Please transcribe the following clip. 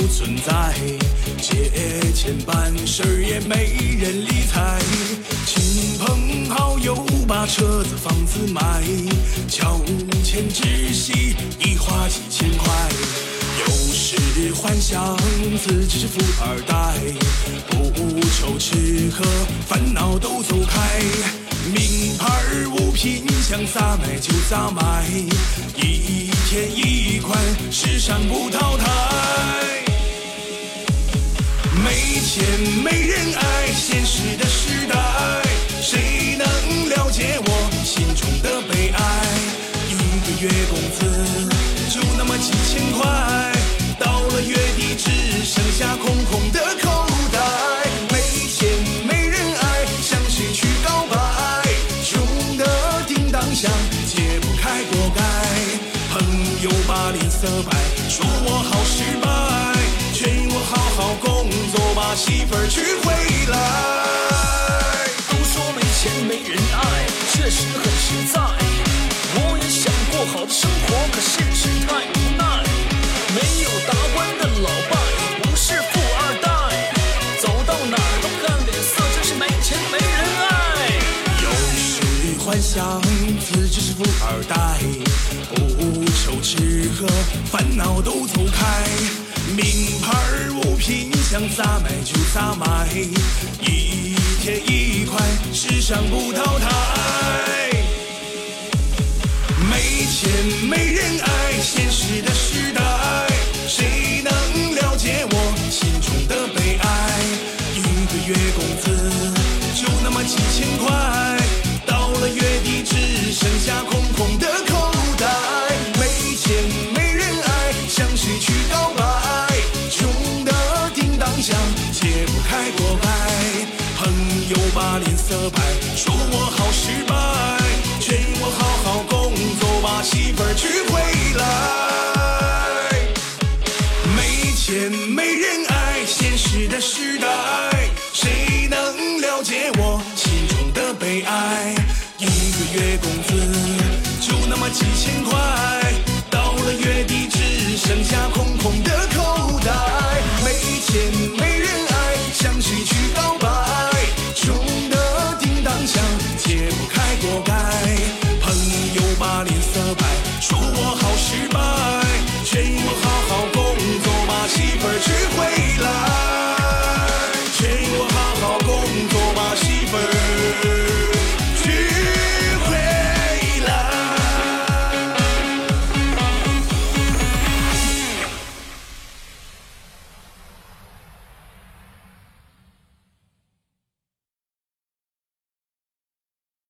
不存在借钱办事也没人理睬亲朋好友把车子房子卖乔迁之喜已花几千块有时幻想自己是富二代不愁吃喝烦恼都走开名牌物品想咋买就咋买一天一块时尚不太月工资就那么几千块，到了月底只剩下空空的口袋。没钱没人爱，向谁去告白？穷的叮当响，解不开锅盖。朋友把脸色摆，说我好失败，劝我好好工作，把媳妇儿娶回来。都说没钱没人爱，确实很实在。的老爸也不是富二代，走到哪儿都看脸色，就是没钱没人爱。有时幻想自己是富二代，不愁吃喝，烦恼都走开。名牌物品想咋买就咋买，一天一块，时尚不淘汰。没钱没人爱，现实的时代。色白，说我好失败，劝我好好工作，把媳妇儿娶回来。没钱没人爱，现实的时代，谁能了解我心中的悲哀？一个月工资就那么几千块，到了月底只剩下空空的